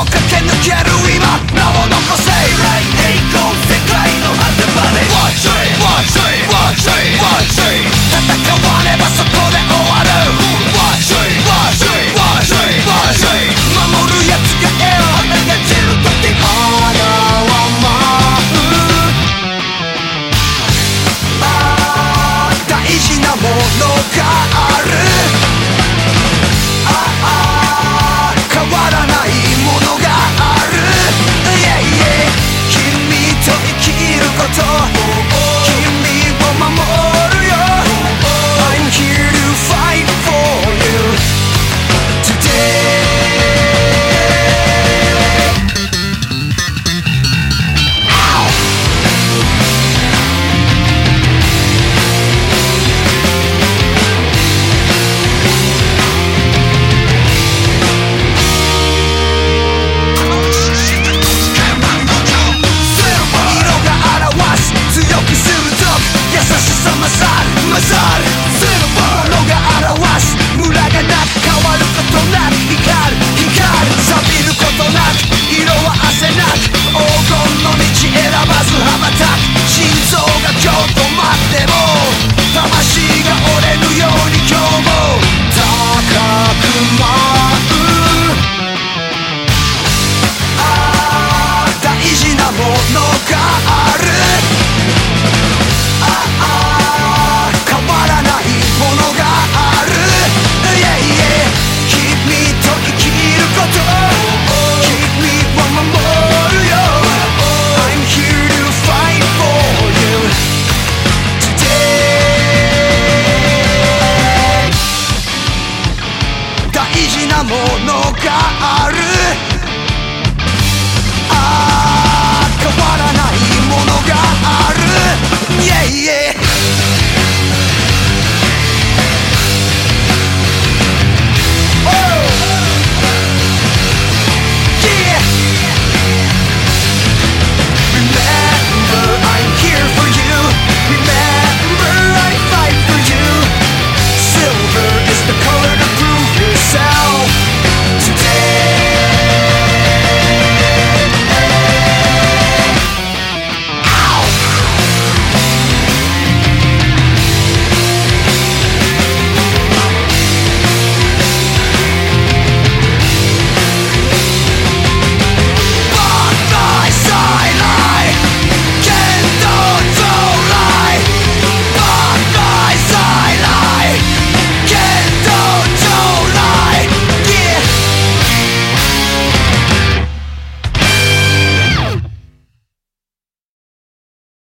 僕が手抜ける今なお残せい pasar なものがある。